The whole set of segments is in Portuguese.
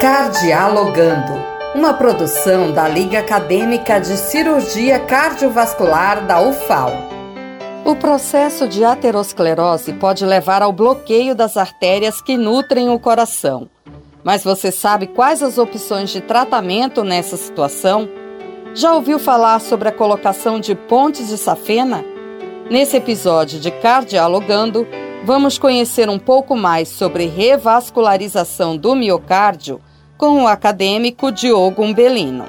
Cardialogando, uma produção da Liga Acadêmica de Cirurgia Cardiovascular da UFAL. O processo de aterosclerose pode levar ao bloqueio das artérias que nutrem o coração. Mas você sabe quais as opções de tratamento nessa situação? Já ouviu falar sobre a colocação de pontes de safena? Nesse episódio de Cardialogando, vamos conhecer um pouco mais sobre revascularização do miocárdio com o acadêmico Diogo Umbelino.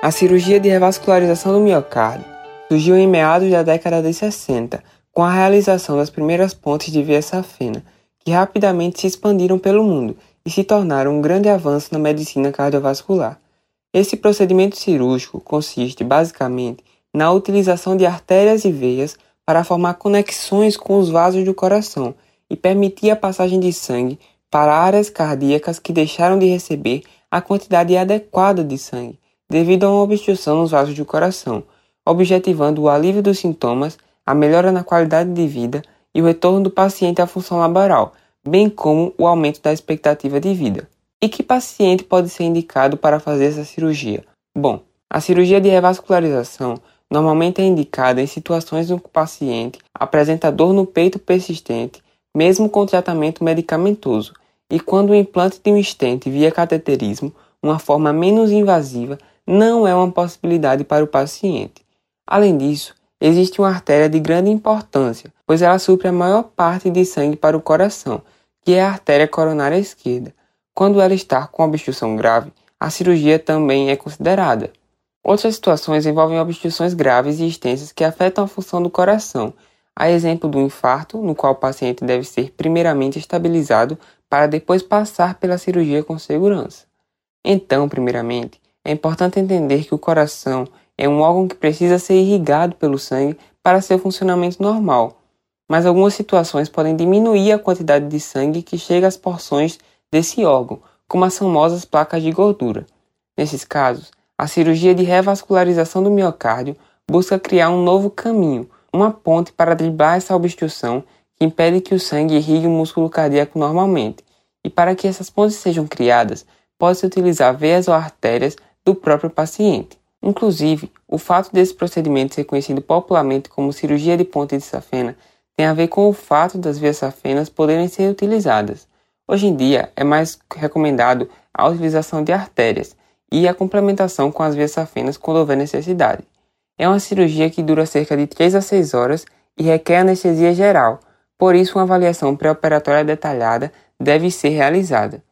A cirurgia de revascularização do miocárdio surgiu em meados da década de 60, com a realização das primeiras pontes de via safena, que rapidamente se expandiram pelo mundo e se tornaram um grande avanço na medicina cardiovascular. Esse procedimento cirúrgico consiste basicamente na utilização de artérias e veias para formar conexões com os vasos do coração e permitir a passagem de sangue para áreas cardíacas que deixaram de receber a quantidade adequada de sangue, devido a uma obstrução nos vasos do coração, objetivando o alívio dos sintomas, a melhora na qualidade de vida e o retorno do paciente à função laboral, bem como o aumento da expectativa de vida. E que paciente pode ser indicado para fazer essa cirurgia? Bom, a cirurgia de revascularização normalmente é indicada em situações em que o paciente apresenta dor no peito persistente mesmo com tratamento medicamentoso, e quando o implante de um estente via cateterismo, uma forma menos invasiva, não é uma possibilidade para o paciente. Além disso, existe uma artéria de grande importância, pois ela supre a maior parte de sangue para o coração, que é a artéria coronária esquerda. Quando ela está com obstrução grave, a cirurgia também é considerada. Outras situações envolvem obstruções graves e extensas que afetam a função do coração a exemplo do infarto, no qual o paciente deve ser primeiramente estabilizado para depois passar pela cirurgia com segurança. Então, primeiramente, é importante entender que o coração é um órgão que precisa ser irrigado pelo sangue para seu funcionamento normal, mas algumas situações podem diminuir a quantidade de sangue que chega às porções desse órgão, como as famosas placas de gordura. Nesses casos, a cirurgia de revascularização do miocárdio busca criar um novo caminho, uma ponte para driblar essa obstrução que impede que o sangue irrigue o músculo cardíaco normalmente. E para que essas pontes sejam criadas, pode-se utilizar veias ou artérias do próprio paciente. Inclusive, o fato desse procedimento ser conhecido popularmente como cirurgia de ponte de safena tem a ver com o fato das veias safenas poderem ser utilizadas. Hoje em dia, é mais recomendado a utilização de artérias e a complementação com as veias safenas quando houver necessidade. É uma cirurgia que dura cerca de 3 a 6 horas e requer anestesia geral, por isso uma avaliação pré-operatória detalhada deve ser realizada.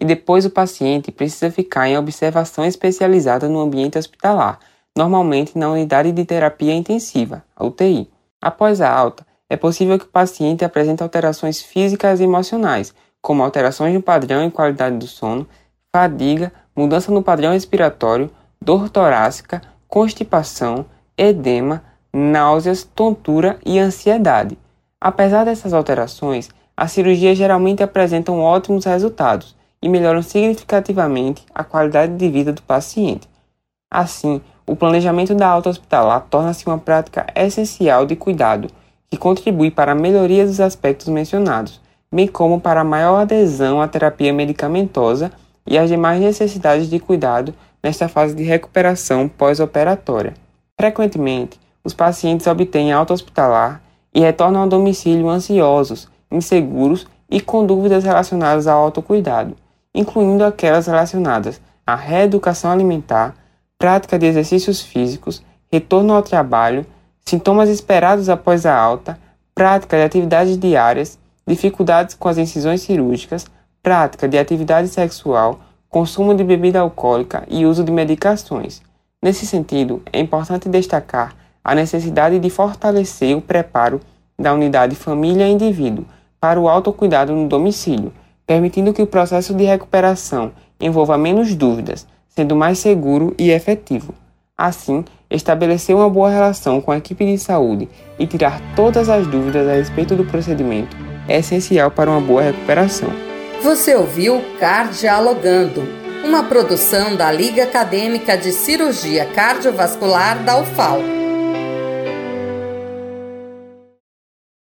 E depois o paciente precisa ficar em observação especializada no ambiente hospitalar, normalmente na unidade de terapia intensiva, UTI. Após a alta, é possível que o paciente apresente alterações físicas e emocionais, como alterações no padrão e qualidade do sono, fadiga, mudança no padrão respiratório, dor torácica, constipação, edema, náuseas, tontura e ansiedade. Apesar dessas alterações, as cirurgias geralmente apresentam ótimos resultados e melhoram significativamente a qualidade de vida do paciente. Assim, o planejamento da alta hospitalar torna-se uma prática essencial de cuidado que contribui para a melhoria dos aspectos mencionados, bem como para a maior adesão à terapia medicamentosa e às demais necessidades de cuidado nesta fase de recuperação pós-operatória. Frequentemente, os pacientes obtêm alta hospitalar e retornam ao domicílio ansiosos, inseguros e com dúvidas relacionadas ao autocuidado, incluindo aquelas relacionadas à reeducação alimentar, prática de exercícios físicos, retorno ao trabalho, sintomas esperados após a alta, prática de atividades diárias, dificuldades com as incisões cirúrgicas, prática de atividade sexual, consumo de bebida alcoólica e uso de medicações. Nesse sentido, é importante destacar a necessidade de fortalecer o preparo da unidade família-indivíduo para o autocuidado no domicílio, permitindo que o processo de recuperação envolva menos dúvidas, sendo mais seguro e efetivo. Assim, estabelecer uma boa relação com a equipe de saúde e tirar todas as dúvidas a respeito do procedimento é essencial para uma boa recuperação. Você ouviu Cardialogando, uma produção da Liga Acadêmica de Cirurgia Cardiovascular da UFAL.